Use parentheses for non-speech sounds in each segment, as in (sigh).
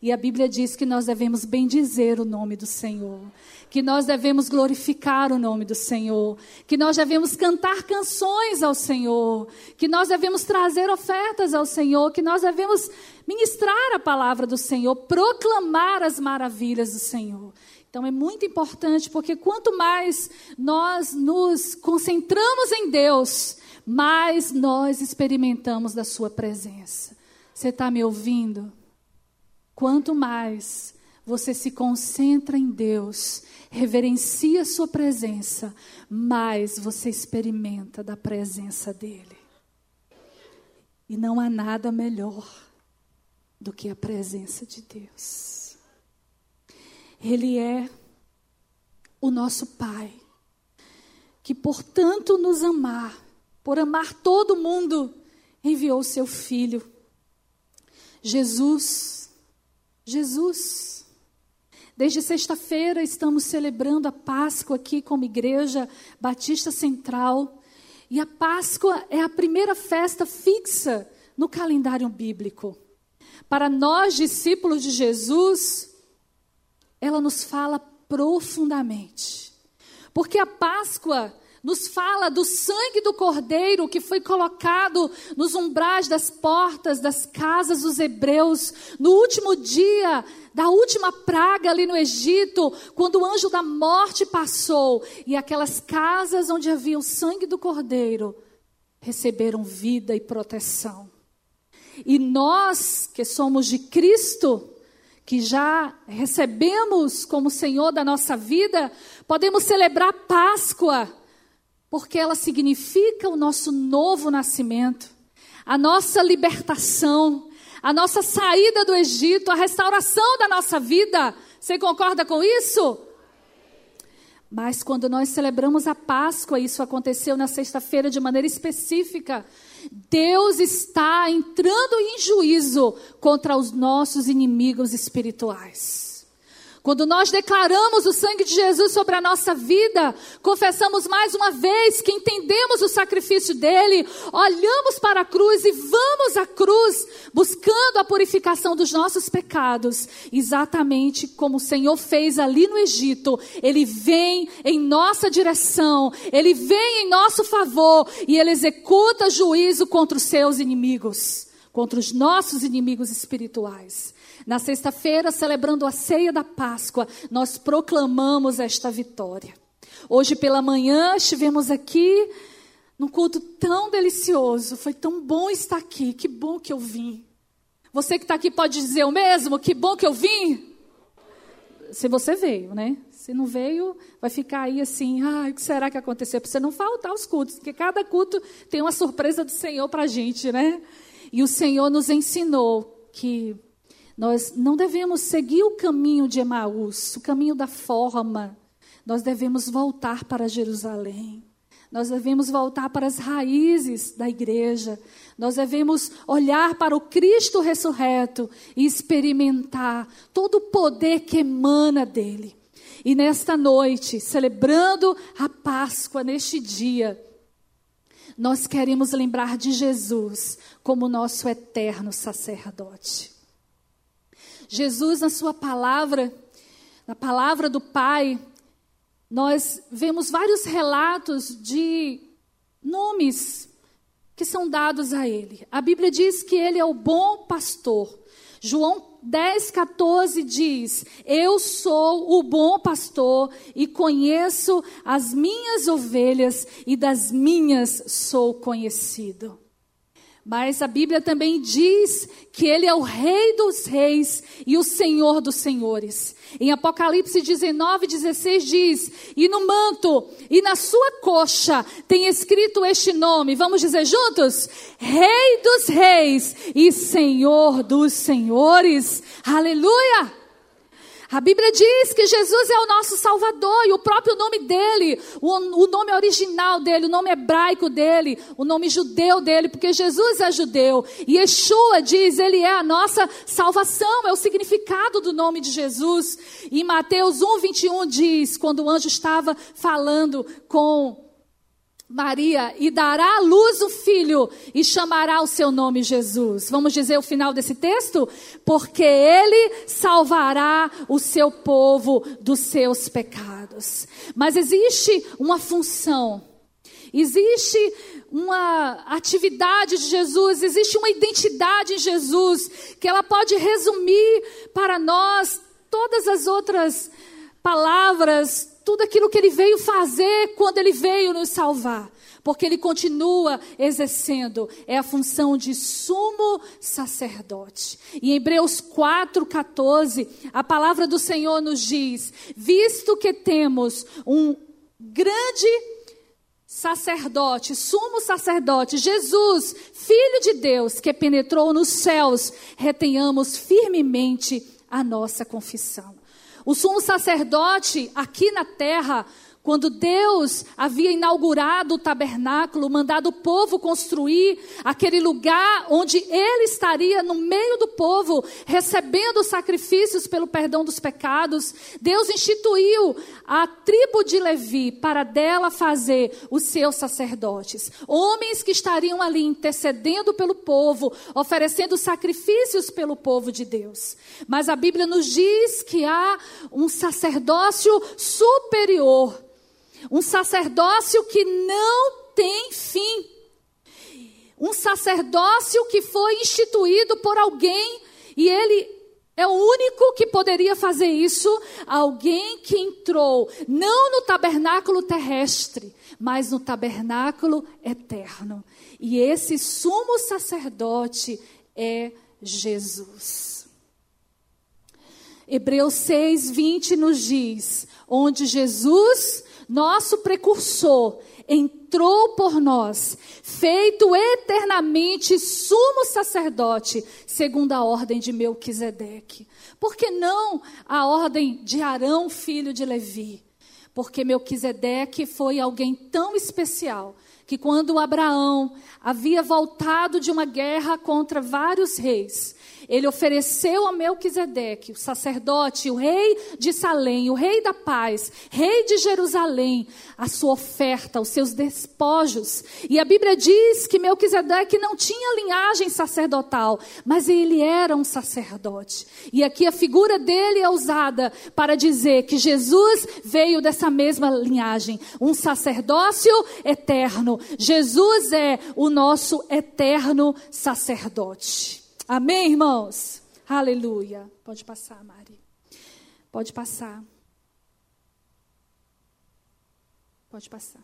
E a Bíblia diz que nós devemos bendizer o nome do Senhor, que nós devemos glorificar o nome do Senhor, que nós devemos cantar canções ao Senhor, que nós devemos trazer ofertas ao Senhor, que nós devemos ministrar a palavra do Senhor, proclamar as maravilhas do Senhor. Então é muito importante, porque quanto mais nós nos concentramos em Deus, mais nós experimentamos da Sua presença. Você está me ouvindo? Quanto mais você se concentra em Deus, reverencia Sua presença, mais você experimenta da presença dEle. E não há nada melhor do que a presença de Deus. Ele é o nosso Pai, que por tanto nos amar, por amar todo mundo, enviou seu Filho. Jesus Jesus. Desde sexta-feira estamos celebrando a Páscoa aqui como Igreja Batista Central. E a Páscoa é a primeira festa fixa no calendário bíblico. Para nós, discípulos de Jesus, ela nos fala profundamente. Porque a Páscoa nos fala do sangue do cordeiro que foi colocado nos umbrais das portas das casas dos hebreus no último dia da última praga ali no Egito, quando o anjo da morte passou e aquelas casas onde havia o sangue do cordeiro receberam vida e proteção. E nós que somos de Cristo, que já recebemos como Senhor da nossa vida, podemos celebrar Páscoa porque ela significa o nosso novo nascimento, a nossa libertação, a nossa saída do Egito, a restauração da nossa vida. Você concorda com isso? Mas quando nós celebramos a Páscoa, isso aconteceu na sexta-feira de maneira específica, Deus está entrando em juízo contra os nossos inimigos espirituais. Quando nós declaramos o sangue de Jesus sobre a nossa vida, confessamos mais uma vez que entendemos o sacrifício dele, olhamos para a cruz e vamos à cruz, buscando a purificação dos nossos pecados, exatamente como o Senhor fez ali no Egito. Ele vem em nossa direção, ele vem em nosso favor e ele executa juízo contra os seus inimigos, contra os nossos inimigos espirituais. Na sexta-feira, celebrando a ceia da Páscoa, nós proclamamos esta vitória. Hoje pela manhã estivemos aqui num culto tão delicioso, foi tão bom estar aqui, que bom que eu vim. Você que está aqui pode dizer o mesmo, que bom que eu vim? Se você veio, né? Se não veio, vai ficar aí assim, ah, o que será que aconteceu? Para você não faltar os cultos, porque cada culto tem uma surpresa do Senhor para a gente, né? E o Senhor nos ensinou que nós não devemos seguir o caminho de Emaús, o caminho da forma. Nós devemos voltar para Jerusalém. Nós devemos voltar para as raízes da igreja. Nós devemos olhar para o Cristo ressurreto e experimentar todo o poder que emana dele. E nesta noite, celebrando a Páscoa, neste dia, nós queremos lembrar de Jesus como nosso eterno sacerdote. Jesus, na sua palavra, na palavra do Pai, nós vemos vários relatos de nomes que são dados a ele. A Bíblia diz que ele é o bom pastor. João 10, 14 diz: Eu sou o bom pastor e conheço as minhas ovelhas, e das minhas sou conhecido. Mas a Bíblia também diz que ele é o Rei dos Reis e o Senhor dos Senhores. Em Apocalipse 19, 16 diz: E no manto e na sua coxa tem escrito este nome. Vamos dizer juntos? Rei dos Reis e Senhor dos Senhores. Aleluia! A Bíblia diz que Jesus é o nosso Salvador e o próprio nome dele, o, o, nome original dele, o nome hebraico dele, o nome judeu dele, porque Jesus é judeu. E Yeshua diz, ele é a nossa salvação, é o significado do nome de Jesus. E Mateus 1, 21 diz, quando o anjo estava falando com Maria e dará à luz o filho e chamará o seu nome Jesus. Vamos dizer o final desse texto? Porque ele salvará o seu povo dos seus pecados. Mas existe uma função, existe uma atividade de Jesus, existe uma identidade em Jesus que ela pode resumir para nós todas as outras palavras tudo aquilo que ele veio fazer quando ele veio nos salvar. Porque ele continua exercendo, é a função de sumo sacerdote. E em Hebreus 4,14, a palavra do Senhor nos diz: visto que temos um grande sacerdote, sumo sacerdote, Jesus, Filho de Deus, que penetrou nos céus, retenhamos firmemente a nossa confissão. O sumo sacerdote aqui na terra quando Deus havia inaugurado o tabernáculo, mandado o povo construir aquele lugar onde ele estaria no meio do povo, recebendo sacrifícios pelo perdão dos pecados, Deus instituiu a tribo de Levi para dela fazer os seus sacerdotes. Homens que estariam ali intercedendo pelo povo, oferecendo sacrifícios pelo povo de Deus. Mas a Bíblia nos diz que há um sacerdócio superior um sacerdócio que não tem fim. Um sacerdócio que foi instituído por alguém e ele é o único que poderia fazer isso, alguém que entrou não no tabernáculo terrestre, mas no tabernáculo eterno. E esse sumo sacerdote é Jesus. Hebreus 6, 20 nos diz: onde Jesus nosso precursor, entrou por nós, feito eternamente sumo sacerdote, segundo a ordem de Melquisedeque. Por que não a ordem de Arão, filho de Levi? Porque Melquisedeque foi alguém tão especial que quando Abraão havia voltado de uma guerra contra vários reis, ele ofereceu a Melquisedeque, o sacerdote, o rei de Salém, o rei da paz, rei de Jerusalém, a sua oferta, os seus despojos. E a Bíblia diz que Melquisedeque não tinha linhagem sacerdotal, mas ele era um sacerdote. E aqui a figura dele é usada para dizer que Jesus veio dessa mesma linhagem, um sacerdócio eterno. Jesus é o nosso eterno sacerdote. Amém, irmãos? Aleluia. Pode passar, Mari. Pode passar. Pode passar.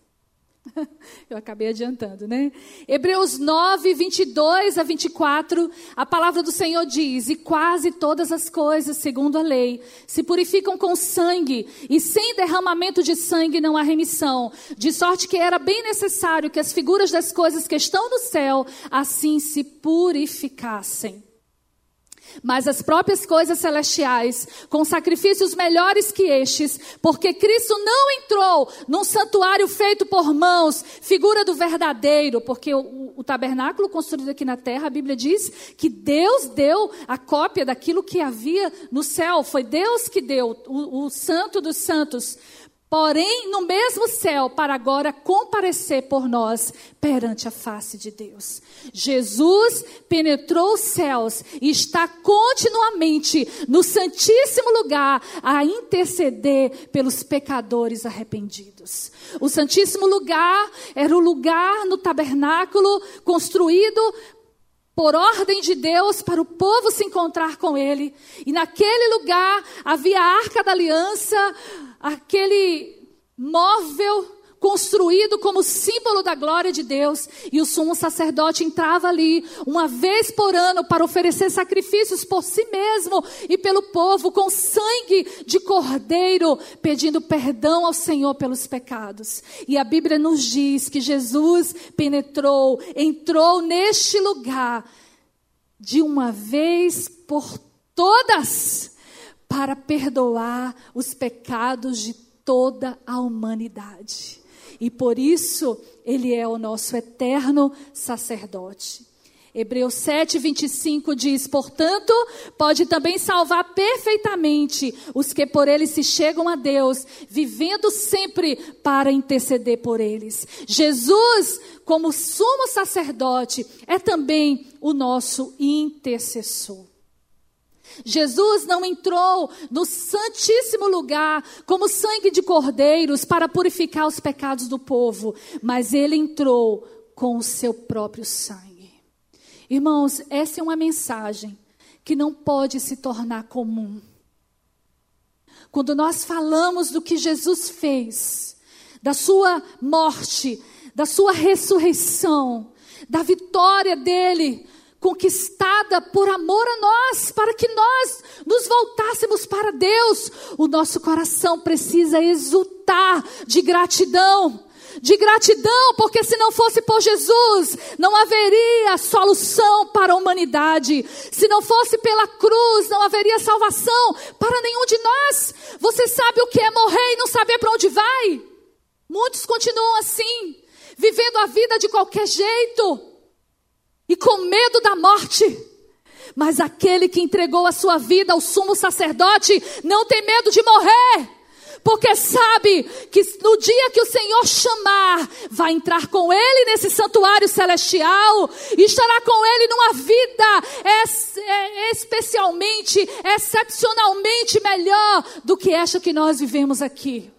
(laughs) Eu acabei adiantando, né? Hebreus 9, 22 a 24, a palavra do Senhor diz: E quase todas as coisas, segundo a lei, se purificam com sangue, e sem derramamento de sangue não há remissão. De sorte que era bem necessário que as figuras das coisas que estão no céu assim se purificassem mas as próprias coisas celestiais, com sacrifícios melhores que estes, porque Cristo não entrou num santuário feito por mãos, figura do verdadeiro, porque o, o tabernáculo construído aqui na terra, a Bíblia diz que Deus deu a cópia daquilo que havia no céu, foi Deus que deu, o, o santo dos santos porém no mesmo céu, para agora comparecer por nós perante a face de Deus. Jesus penetrou os céus e está continuamente no Santíssimo Lugar a interceder pelos pecadores arrependidos. O Santíssimo Lugar era o lugar no tabernáculo construído por ordem de Deus para o povo se encontrar com ele. E naquele lugar havia a arca da aliança, aquele móvel construído como símbolo da glória de Deus, e o sumo sacerdote entrava ali uma vez por ano para oferecer sacrifícios por si mesmo e pelo povo com sangue de cordeiro, pedindo perdão ao Senhor pelos pecados. E a Bíblia nos diz que Jesus penetrou, entrou neste lugar de uma vez por todas para perdoar os pecados de toda a humanidade. E por isso ele é o nosso eterno sacerdote. Hebreus 7, 25 diz: Portanto, pode também salvar perfeitamente os que por ele se chegam a Deus, vivendo sempre para interceder por eles. Jesus, como sumo sacerdote, é também o nosso intercessor. Jesus não entrou no santíssimo lugar como sangue de cordeiros para purificar os pecados do povo, mas ele entrou com o seu próprio sangue. Irmãos, essa é uma mensagem que não pode se tornar comum. Quando nós falamos do que Jesus fez, da sua morte, da sua ressurreição, da vitória dele, conquistada por amor a nós, para que nós nos voltássemos para Deus, o nosso coração precisa exultar de gratidão de gratidão, porque se não fosse por Jesus, não haveria solução para a humanidade. Se não fosse pela cruz, não haveria salvação para nenhum de nós. Você sabe o que é morrer e não saber para onde vai? Muitos continuam assim, vivendo a vida de qualquer jeito e com medo da morte. Mas aquele que entregou a sua vida ao sumo sacerdote não tem medo de morrer porque sabe que no dia que o Senhor chamar, vai entrar com Ele nesse santuário celestial e estará com Ele numa vida é, especialmente, excepcionalmente melhor do que esta que nós vivemos aqui.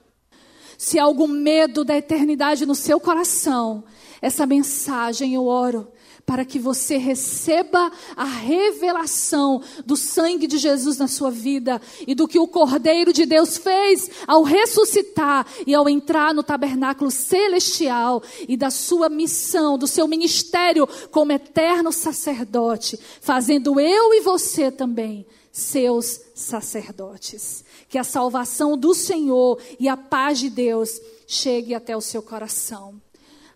Se há algum medo da eternidade no seu coração, essa mensagem eu oro para que você receba a revelação do sangue de Jesus na sua vida e do que o Cordeiro de Deus fez ao ressuscitar e ao entrar no tabernáculo celestial e da sua missão, do seu ministério como eterno sacerdote, fazendo eu e você também seus sacerdotes. Que a salvação do Senhor e a paz de Deus chegue até o seu coração.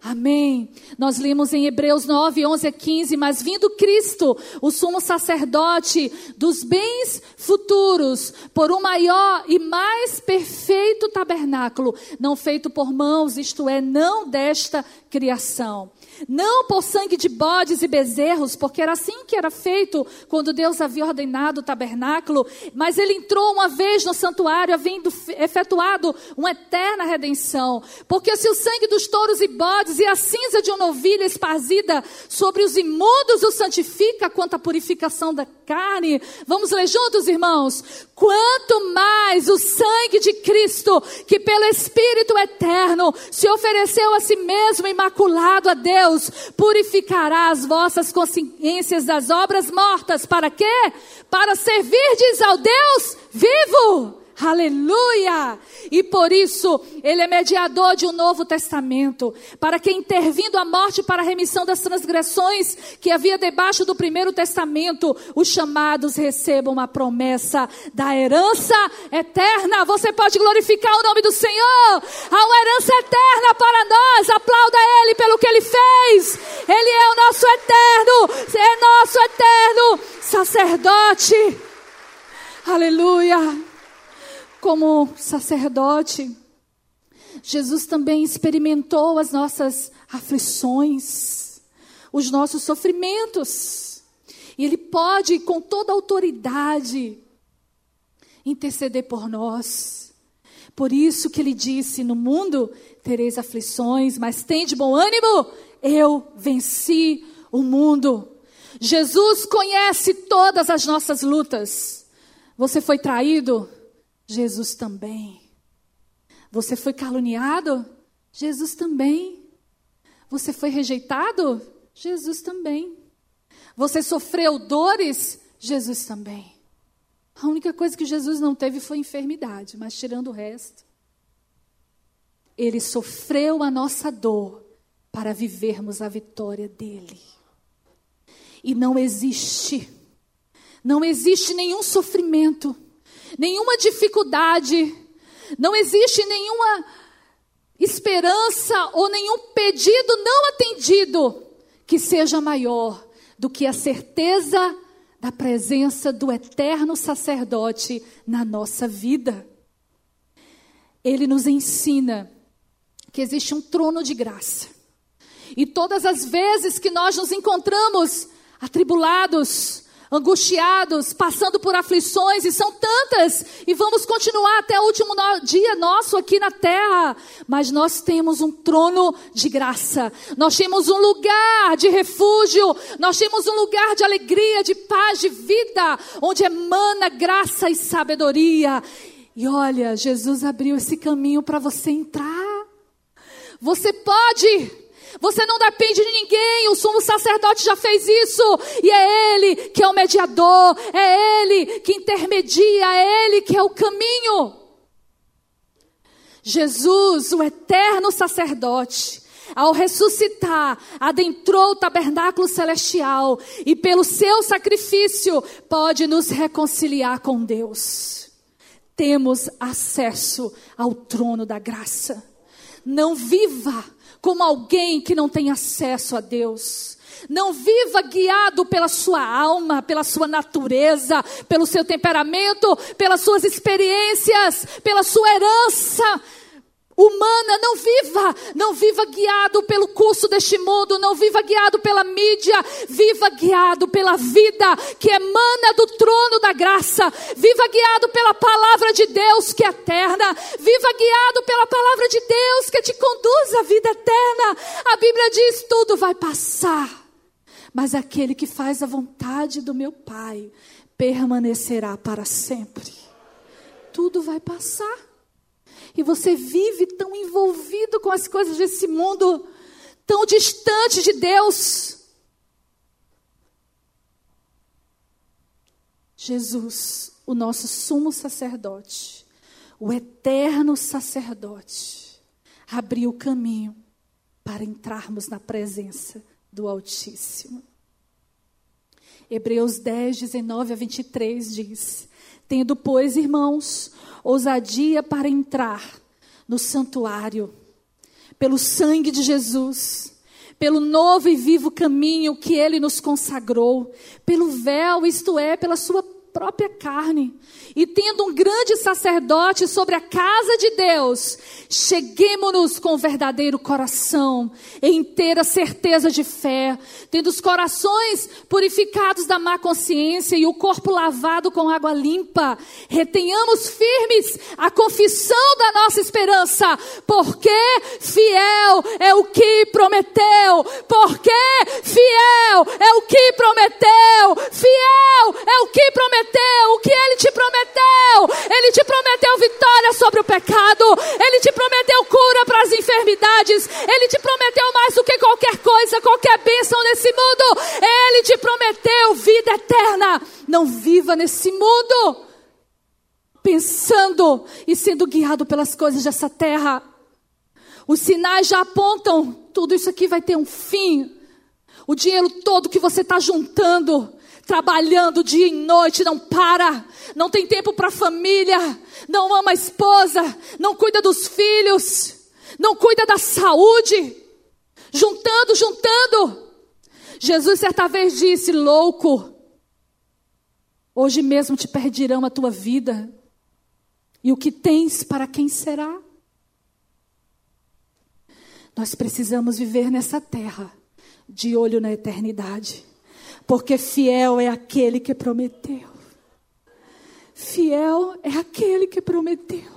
Amém. Nós lemos em Hebreus 9, 11 a 15, mas vindo Cristo, o sumo sacerdote dos bens futuros, por um maior e mais perfeito tabernáculo, não feito por mãos, isto é, não desta criação não por sangue de bodes e bezerros, porque era assim que era feito quando Deus havia ordenado o tabernáculo, mas ele entrou uma vez no santuário, havendo efetuado uma eterna redenção. Porque se o sangue dos touros e bodes e a cinza de uma novilha esparzida sobre os imundos o santifica quanto à purificação da carne, vamos ler juntos, irmãos? Quanto mais o sangue de Cristo, que pelo Espírito eterno se ofereceu a si mesmo imaculado a Deus, purificará as vossas consciências das obras mortas. Para quê? Para servirdes ao Deus vivo. Aleluia! E por isso, ele é mediador de um novo testamento, para que intervindo a morte para a remissão das transgressões que havia debaixo do primeiro testamento, os chamados recebam a promessa da herança eterna. Você pode glorificar o nome do Senhor. Há uma herança eterna para nós. Aplauda ele pelo que ele fez. Ele é o nosso eterno, é nosso eterno sacerdote. Aleluia como sacerdote, Jesus também experimentou as nossas aflições, os nossos sofrimentos. E Ele pode, com toda autoridade, interceder por nós. Por isso que Ele disse: No mundo tereis aflições, mas tem de bom ânimo, eu venci o mundo. Jesus conhece todas as nossas lutas. Você foi traído? Jesus também. Você foi caluniado? Jesus também. Você foi rejeitado? Jesus também. Você sofreu dores? Jesus também. A única coisa que Jesus não teve foi enfermidade, mas tirando o resto, ele sofreu a nossa dor para vivermos a vitória dele. E não existe, não existe nenhum sofrimento nenhuma dificuldade, não existe nenhuma esperança ou nenhum pedido não atendido que seja maior do que a certeza da presença do eterno sacerdote na nossa vida. Ele nos ensina que existe um trono de graça. E todas as vezes que nós nos encontramos atribulados, angustiados, passando por aflições, e são tantas, e vamos continuar até o último dia nosso aqui na terra. Mas nós temos um trono de graça, nós temos um lugar de refúgio, nós temos um lugar de alegria, de paz, de vida, onde emana graça e sabedoria. E olha, Jesus abriu esse caminho para você entrar. Você pode você não depende de ninguém, o sumo sacerdote já fez isso, e é Ele que é o mediador, é Ele que intermedia, é Ele que é o caminho. Jesus, o eterno sacerdote, ao ressuscitar, adentrou o tabernáculo celestial e, pelo seu sacrifício, pode nos reconciliar com Deus. Temos acesso ao trono da graça. Não viva como alguém que não tem acesso a Deus. Não viva guiado pela sua alma, pela sua natureza, pelo seu temperamento, pelas suas experiências, pela sua herança humana, não viva, não viva guiado pelo curso deste mundo, não viva guiado pela mídia, viva guiado pela vida que emana do trono da graça, viva guiado pela palavra de Deus que é eterna, viva guiado pela palavra de Deus que te conduz à vida eterna. A Bíblia diz: tudo vai passar, mas aquele que faz a vontade do meu Pai permanecerá para sempre. Tudo vai passar e você vive tão envolvido com as coisas desse mundo, tão distante de Deus. Jesus, o nosso sumo sacerdote, o eterno sacerdote, abriu o caminho para entrarmos na presença do Altíssimo. Hebreus 10, 19 a 23 diz: Tendo, pois, irmãos, ousadia para entrar no santuário, pelo sangue de Jesus, pelo novo e vivo caminho que ele nos consagrou, pelo véu, isto é, pela sua própria carne. E tendo um grande sacerdote sobre a casa de Deus, cheguemos-nos com verdadeiro coração, em inteira certeza de fé, tendo os corações purificados da má consciência e o corpo lavado com água limpa, retenhamos firmes a confissão da nossa esperança, porque fiel é o que prometeu, porque fiel é o que prometeu, fiel é o que prometeu, o que ele te prometeu, ele te prometeu vitória sobre o pecado, ele te prometeu cura para as enfermidades, ele te prometeu mais do que qualquer coisa, qualquer bênção nesse mundo, ele te prometeu vida eterna. Não viva nesse mundo pensando e sendo guiado pelas coisas dessa terra. Os sinais já apontam, tudo isso aqui vai ter um fim. O dinheiro todo que você está juntando, trabalhando dia e noite, não para, não tem tempo para a família, não ama a esposa, não cuida dos filhos, não cuida da saúde, juntando, juntando. Jesus certa vez disse: Louco, hoje mesmo te perdirão a tua vida, e o que tens para quem será? Nós precisamos viver nessa terra, de olho na eternidade, porque fiel é aquele que prometeu. Fiel é aquele que prometeu.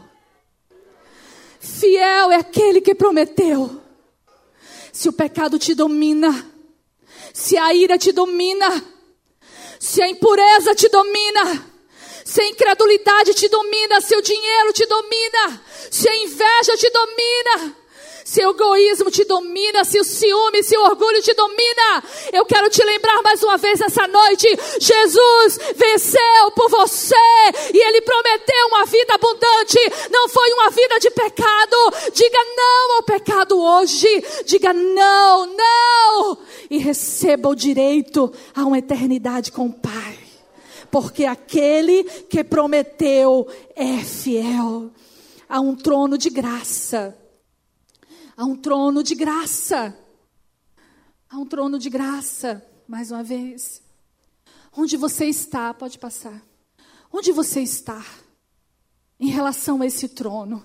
Fiel é aquele que prometeu. Se o pecado te domina, se a ira te domina, se a impureza te domina, se a incredulidade te domina, se o dinheiro te domina, se a inveja te domina, se o egoísmo te domina, se o ciúme, se o orgulho te domina, eu quero te lembrar mais uma vez nessa noite: Jesus venceu por você e Ele prometeu uma vida abundante, não foi uma vida de pecado. Diga não ao pecado hoje, diga não, não, e receba o direito a uma eternidade com o Pai, porque aquele que prometeu é fiel a um trono de graça Há um trono de graça. Há um trono de graça, mais uma vez. Onde você está, pode passar. Onde você está em relação a esse trono?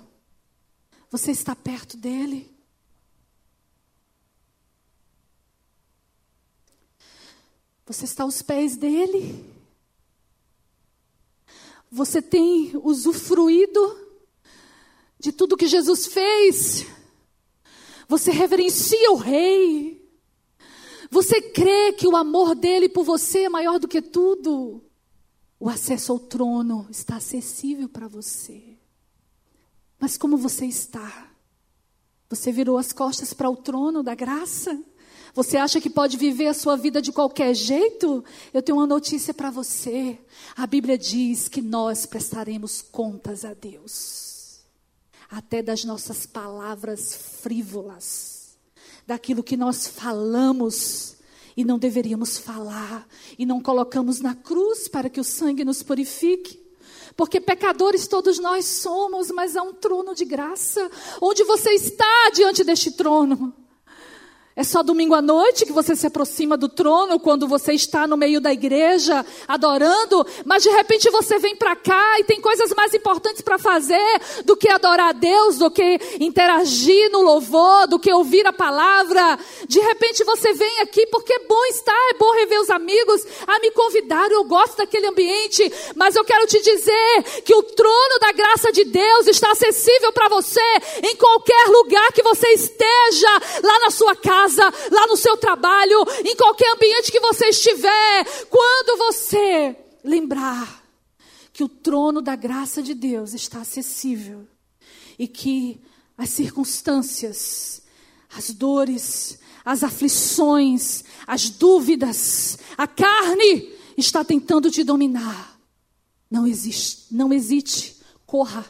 Você está perto dele? Você está aos pés dele? Você tem usufruído de tudo que Jesus fez? Você reverencia o Rei? Você crê que o amor dele por você é maior do que tudo? O acesso ao trono está acessível para você. Mas como você está? Você virou as costas para o trono da graça? Você acha que pode viver a sua vida de qualquer jeito? Eu tenho uma notícia para você. A Bíblia diz que nós prestaremos contas a Deus, até das nossas palavras frívolas, daquilo que nós falamos e não deveríamos falar, e não colocamos na cruz para que o sangue nos purifique. Porque pecadores todos nós somos, mas há um trono de graça. Onde você está diante deste trono? É só domingo à noite que você se aproxima do trono quando você está no meio da igreja adorando, mas de repente você vem para cá e tem coisas mais importantes para fazer do que adorar a Deus, do que interagir no louvor, do que ouvir a palavra. De repente você vem aqui porque é bom estar, é bom rever os amigos, a me convidar, eu gosto daquele ambiente, mas eu quero te dizer que o trono da graça de Deus está acessível para você em qualquer lugar que você esteja, lá na sua casa casa, lá no seu trabalho, em qualquer ambiente que você estiver, quando você lembrar que o trono da graça de Deus está acessível e que as circunstâncias, as dores, as aflições, as dúvidas, a carne está tentando te dominar. Não existe, não hesite, corra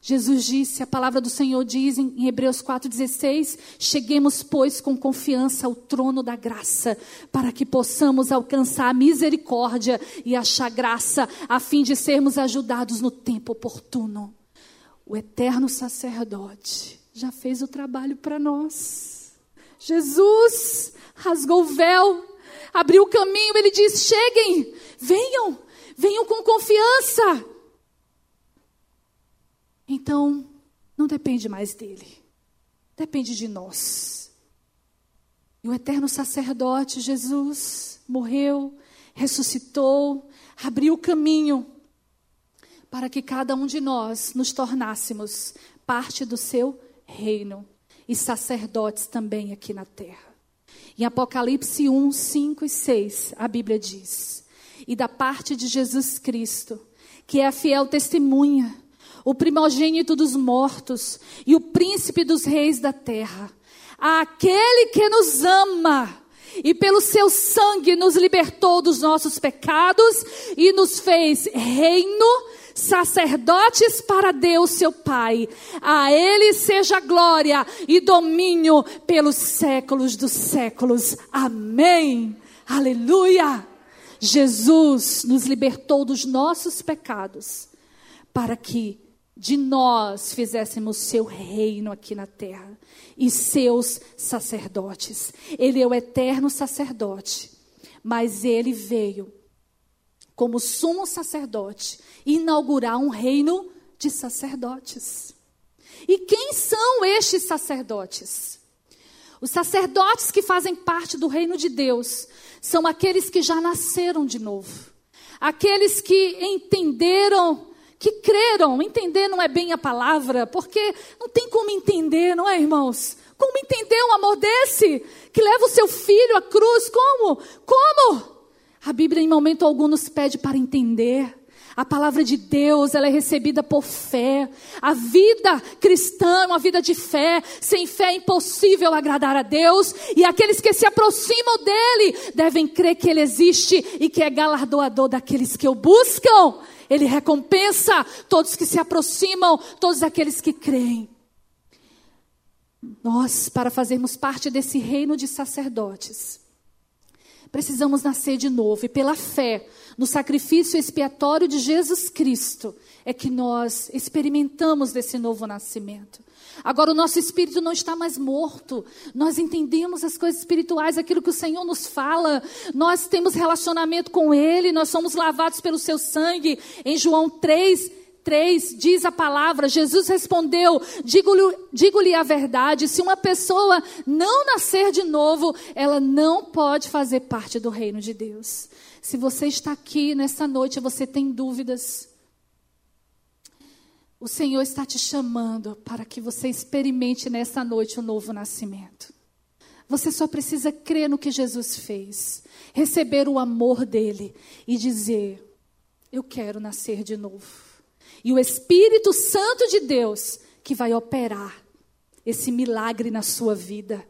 Jesus disse, a palavra do Senhor diz em Hebreus 4,16: Cheguemos, pois, com confiança ao trono da graça, para que possamos alcançar a misericórdia e achar graça, a fim de sermos ajudados no tempo oportuno. O eterno sacerdote já fez o trabalho para nós. Jesus rasgou o véu, abriu o caminho, ele diz: Cheguem, venham, venham com confiança. Então, não depende mais dele, depende de nós. E o eterno sacerdote Jesus morreu, ressuscitou, abriu o caminho para que cada um de nós nos tornássemos parte do seu reino e sacerdotes também aqui na terra. Em Apocalipse 1, 5 e 6, a Bíblia diz: E da parte de Jesus Cristo, que é a fiel testemunha, o primogênito dos mortos e o príncipe dos reis da terra. Aquele que nos ama e pelo seu sangue nos libertou dos nossos pecados e nos fez reino, sacerdotes para Deus, seu Pai. A Ele seja glória e domínio pelos séculos dos séculos. Amém. Aleluia. Jesus nos libertou dos nossos pecados para que de nós fizéssemos seu reino aqui na terra e seus sacerdotes. Ele é o eterno sacerdote, mas ele veio como sumo sacerdote inaugurar um reino de sacerdotes. E quem são estes sacerdotes? Os sacerdotes que fazem parte do reino de Deus são aqueles que já nasceram de novo, aqueles que entenderam que creram. Entender não é bem a palavra, porque não tem como entender, não é, irmãos? Como entender um amor desse? Que leva o seu filho à cruz? Como? Como? A Bíblia em momento algum nos pede para entender. A palavra de Deus, ela é recebida por fé. A vida cristã é uma vida de fé. Sem fé é impossível agradar a Deus. E aqueles que se aproximam dele devem crer que ele existe e que é galardoador daqueles que o buscam. Ele recompensa todos que se aproximam, todos aqueles que creem. Nós, para fazermos parte desse reino de sacerdotes, precisamos nascer de novo e pela fé no sacrifício expiatório de Jesus Cristo é que nós experimentamos desse novo nascimento. Agora o nosso espírito não está mais morto. Nós entendemos as coisas espirituais, aquilo que o Senhor nos fala. Nós temos relacionamento com Ele, nós somos lavados pelo seu sangue. Em João 3, 3 diz a palavra: Jesus respondeu: Digo-lhe digo a verdade, se uma pessoa não nascer de novo, ela não pode fazer parte do reino de Deus. Se você está aqui nesta noite, você tem dúvidas. O Senhor está te chamando para que você experimente nessa noite o um novo nascimento. Você só precisa crer no que Jesus fez, receber o amor dele e dizer: Eu quero nascer de novo. E o Espírito Santo de Deus que vai operar esse milagre na sua vida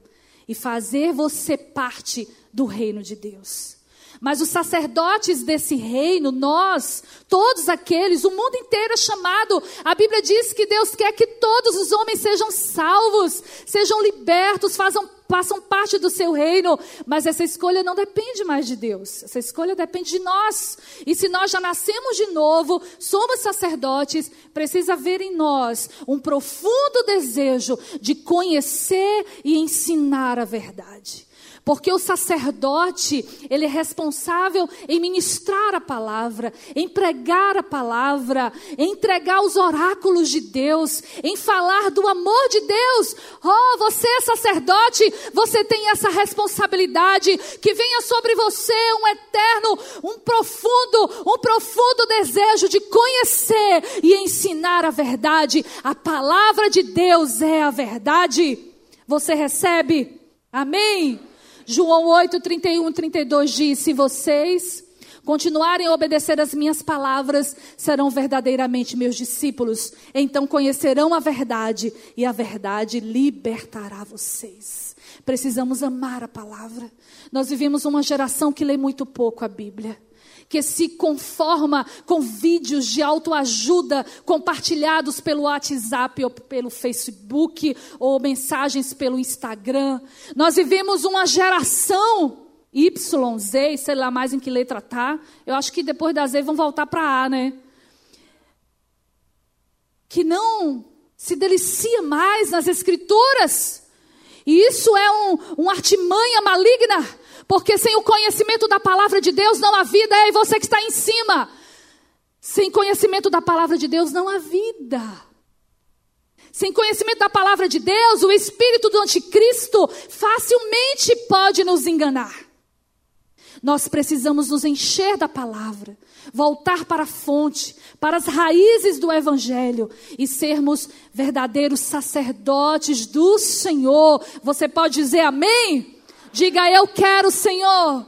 e fazer você parte do reino de Deus. Mas os sacerdotes desse reino, nós, todos aqueles, o mundo inteiro é chamado. A Bíblia diz que Deus quer que todos os homens sejam salvos, sejam libertos, façam, façam parte do seu reino. Mas essa escolha não depende mais de Deus, essa escolha depende de nós. E se nós já nascemos de novo, somos sacerdotes, precisa haver em nós um profundo desejo de conhecer e ensinar a verdade. Porque o sacerdote, ele é responsável em ministrar a palavra, em pregar a palavra, em entregar os oráculos de Deus, em falar do amor de Deus. Oh, você é sacerdote, você tem essa responsabilidade, que venha sobre você um eterno, um profundo, um profundo desejo de conhecer e ensinar a verdade. A palavra de Deus é a verdade. Você recebe? Amém? João 8, 31 e 32 diz: Se vocês continuarem a obedecer as minhas palavras, serão verdadeiramente meus discípulos. Então conhecerão a verdade e a verdade libertará vocês. Precisamos amar a palavra. Nós vivemos uma geração que lê muito pouco a Bíblia que se conforma com vídeos de autoajuda compartilhados pelo WhatsApp ou pelo Facebook ou mensagens pelo Instagram. Nós vivemos uma geração Y, Z, sei lá mais em que letra tá. Eu acho que depois da Z vão voltar para A, né? Que não se delicia mais nas escrituras. E isso é um, uma artimanha maligna porque sem o conhecimento da palavra de Deus não há vida. É você que está em cima. Sem conhecimento da palavra de Deus não há vida. Sem conhecimento da palavra de Deus, o espírito do anticristo facilmente pode nos enganar. Nós precisamos nos encher da palavra, voltar para a fonte, para as raízes do evangelho e sermos verdadeiros sacerdotes do Senhor. Você pode dizer amém? Diga: Eu quero, Senhor,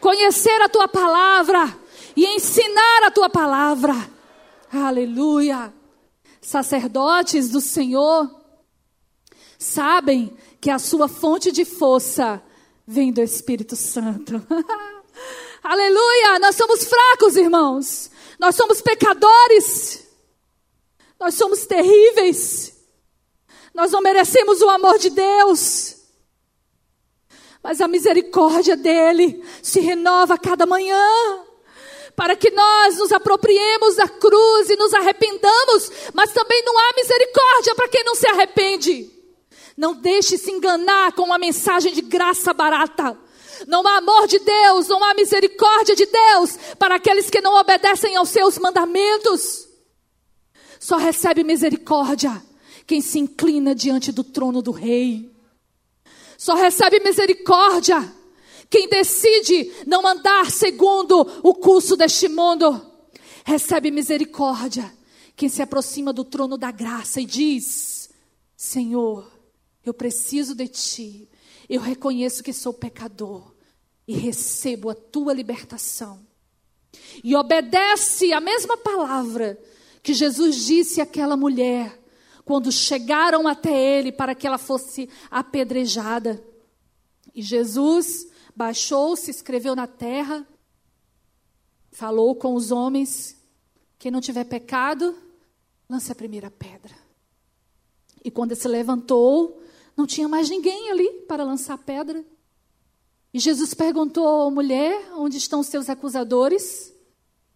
conhecer a tua palavra e ensinar a tua palavra. Aleluia. Sacerdotes do Senhor sabem que a sua fonte de força vem do Espírito Santo. (laughs) Aleluia! Nós somos fracos, irmãos. Nós somos pecadores. Nós somos terríveis. Nós não merecemos o amor de Deus. Mas a misericórdia dele se renova a cada manhã. Para que nós nos apropriemos da cruz e nos arrependamos, mas também não há misericórdia para quem não se arrepende. Não deixe se enganar com uma mensagem de graça barata. Não há amor de Deus, não há misericórdia de Deus para aqueles que não obedecem aos seus mandamentos. Só recebe misericórdia quem se inclina diante do trono do Rei. Só recebe misericórdia quem decide não andar segundo o curso deste mundo. Recebe misericórdia quem se aproxima do trono da graça e diz: Senhor, eu preciso de ti. Eu reconheço que sou pecador e recebo a tua libertação. E obedece a mesma palavra que Jesus disse àquela mulher quando chegaram até ele para que ela fosse apedrejada. E Jesus baixou-se, escreveu na terra, falou com os homens: quem não tiver pecado, lance a primeira pedra. E quando ele se levantou, não tinha mais ninguém ali para lançar pedra. E Jesus perguntou à mulher: onde estão os seus acusadores?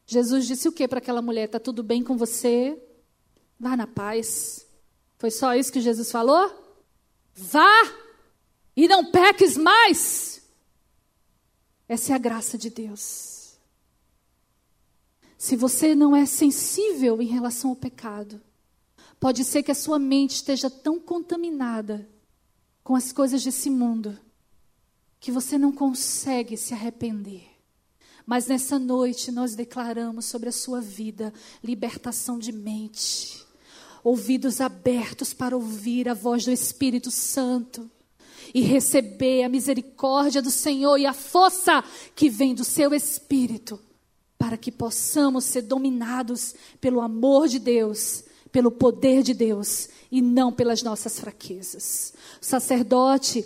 Jesus disse o que para aquela mulher? Está tudo bem com você? Vá na paz. Foi só isso que Jesus falou? Vá e não peques mais. Essa é a graça de Deus. se você não é sensível em relação ao pecado, pode ser que a sua mente esteja tão contaminada com as coisas desse mundo que você não consegue se arrepender. Mas nessa noite nós declaramos sobre a sua vida libertação de mente, ouvidos abertos para ouvir a voz do Espírito Santo e receber a misericórdia do Senhor e a força que vem do seu Espírito, para que possamos ser dominados pelo amor de Deus, pelo poder de Deus e não pelas nossas fraquezas. O sacerdote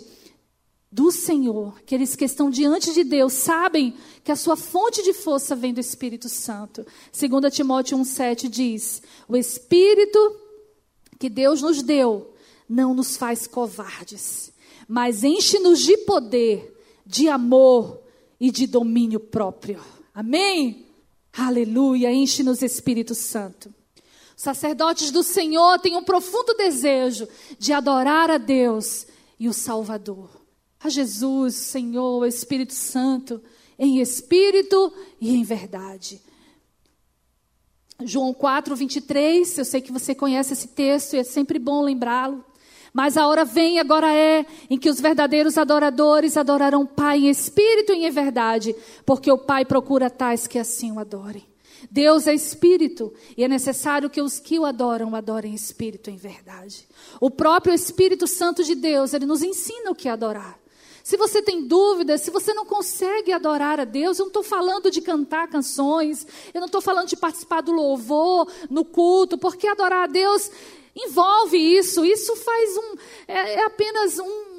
do Senhor, aqueles que estão diante de Deus, sabem que a sua fonte de força vem do Espírito Santo. 2 Timóteo 1,7 diz: O Espírito que Deus nos deu não nos faz covardes, mas enche-nos de poder, de amor e de domínio próprio. Amém? Aleluia, enche-nos Espírito Santo. Sacerdotes do Senhor têm um profundo desejo de adorar a Deus e o Salvador a Jesus, Senhor, Espírito Santo, em espírito e em verdade. João 4, 23, eu sei que você conhece esse texto e é sempre bom lembrá-lo. Mas a hora vem, agora é, em que os verdadeiros adoradores adorarão o Pai em espírito e em verdade, porque o Pai procura tais que assim o adorem. Deus é espírito e é necessário que os que o adoram o adorem em espírito e em verdade. O próprio Espírito Santo de Deus, ele nos ensina o que adorar. Se você tem dúvidas, se você não consegue adorar a Deus, eu não estou falando de cantar canções, eu não estou falando de participar do louvor no culto, porque adorar a Deus envolve isso. Isso faz um. é, é apenas um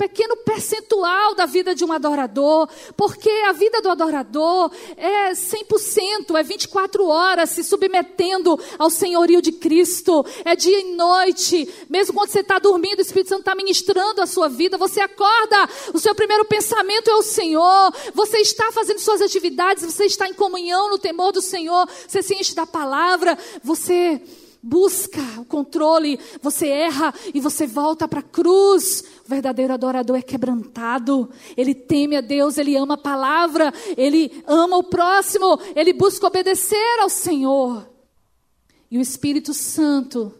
pequeno percentual da vida de um adorador, porque a vida do adorador é 100%, é 24 horas se submetendo ao senhorio de Cristo, é dia e noite, mesmo quando você está dormindo, o Espírito Santo está ministrando a sua vida, você acorda, o seu primeiro pensamento é o Senhor, você está fazendo suas atividades, você está em comunhão no temor do Senhor, você se enche da palavra, você busca o controle, você erra e você volta para a cruz. Verdadeiro adorador é quebrantado, ele teme a Deus, ele ama a palavra, ele ama o próximo, ele busca obedecer ao Senhor. E o Espírito Santo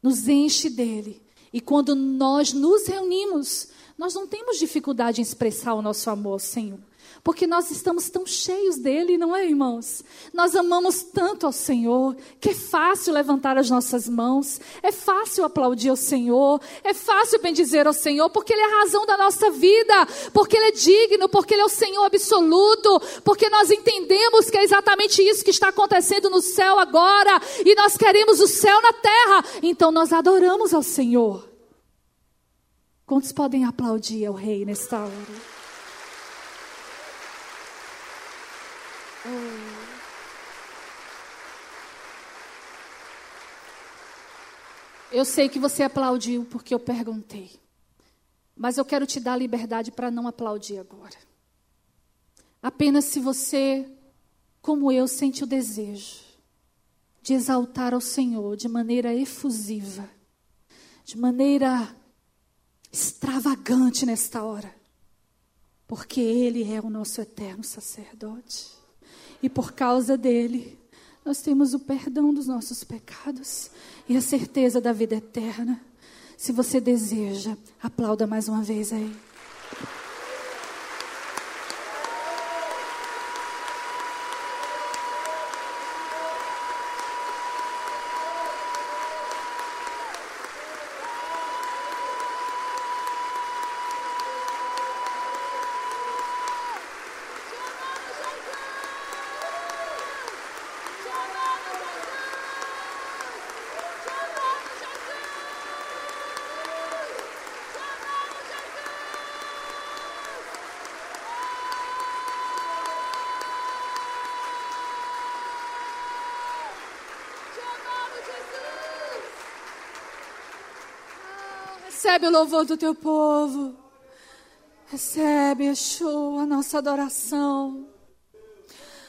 nos enche dele. E quando nós nos reunimos, nós não temos dificuldade em expressar o nosso amor ao Senhor porque nós estamos tão cheios dele, não é, irmãos? Nós amamos tanto ao Senhor que é fácil levantar as nossas mãos, é fácil aplaudir ao Senhor, é fácil bendizer ao Senhor, porque Ele é a razão da nossa vida, porque Ele é digno, porque Ele é o Senhor absoluto, porque nós entendemos que é exatamente isso que está acontecendo no céu agora, e nós queremos o céu na terra, então nós adoramos ao Senhor. Quantos podem aplaudir ao Rei nesta hora? Eu sei que você aplaudiu porque eu perguntei. Mas eu quero te dar liberdade para não aplaudir agora. Apenas se você, como eu, sente o desejo de exaltar ao Senhor de maneira efusiva, de maneira extravagante nesta hora, porque Ele é o nosso eterno sacerdote. E por causa dele, nós temos o perdão dos nossos pecados e a certeza da vida eterna. Se você deseja, aplauda mais uma vez aí. Recebe o louvor do teu povo. Recebe, Yeshua, a nossa adoração.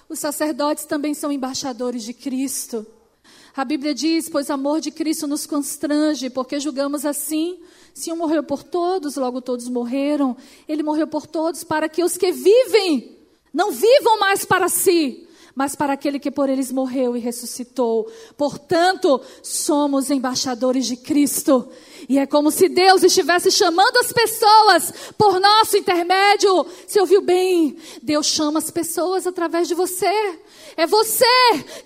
Os sacerdotes também são embaixadores de Cristo. A Bíblia diz: Pois amor de Cristo nos constrange, porque julgamos assim. Se um morreu por todos, logo todos morreram. Ele morreu por todos para que os que vivem não vivam mais para si, mas para aquele que por eles morreu e ressuscitou. Portanto, somos embaixadores de Cristo. E é como se Deus estivesse chamando as pessoas por nosso intermédio. Você ouviu bem? Deus chama as pessoas através de você. É você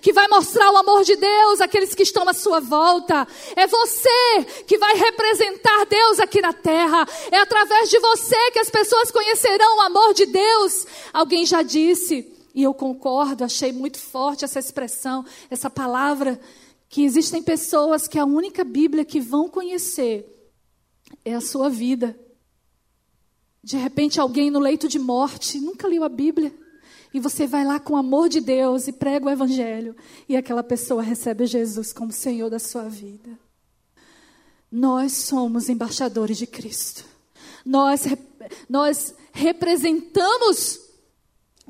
que vai mostrar o amor de Deus àqueles que estão à sua volta. É você que vai representar Deus aqui na terra. É através de você que as pessoas conhecerão o amor de Deus. Alguém já disse, e eu concordo, achei muito forte essa expressão, essa palavra, que existem pessoas que a única Bíblia que vão conhecer é a sua vida. De repente, alguém no leito de morte nunca leu a Bíblia. E você vai lá com o amor de Deus e prega o Evangelho. E aquela pessoa recebe Jesus como Senhor da sua vida. Nós somos embaixadores de Cristo. Nós, nós representamos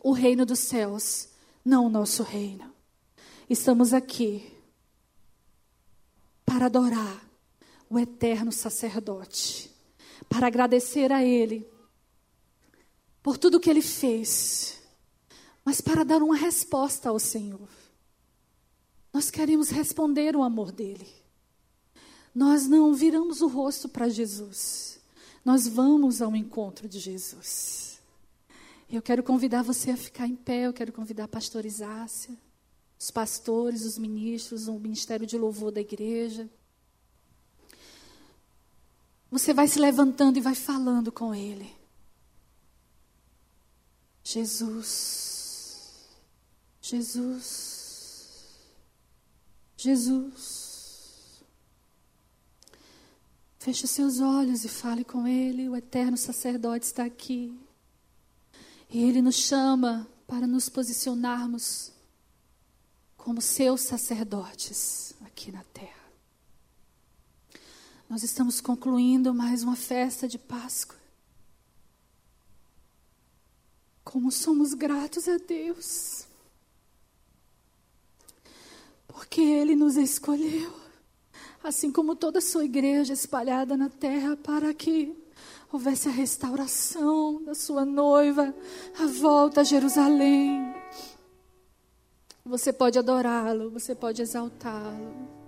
o reino dos céus, não o nosso reino. Estamos aqui para adorar o eterno sacerdote, para agradecer a Ele por tudo que Ele fez, mas para dar uma resposta ao Senhor. Nós queremos responder o amor dEle. Nós não viramos o rosto para Jesus, nós vamos ao encontro de Jesus. Eu quero convidar você a ficar em pé, eu quero convidar a pastor Isácia, os pastores, os ministros, o ministério de louvor da igreja. Você vai se levantando e vai falando com ele. Jesus, Jesus, Jesus. Feche seus olhos e fale com ele, o eterno sacerdote está aqui. E Ele nos chama para nos posicionarmos como seus sacerdotes aqui na terra. Nós estamos concluindo mais uma festa de Páscoa. Como somos gratos a Deus, porque Ele nos escolheu, assim como toda a sua igreja espalhada na terra, para que houvesse a restauração da sua noiva, a volta a Jerusalém. Você pode adorá-lo, você pode exaltá-lo.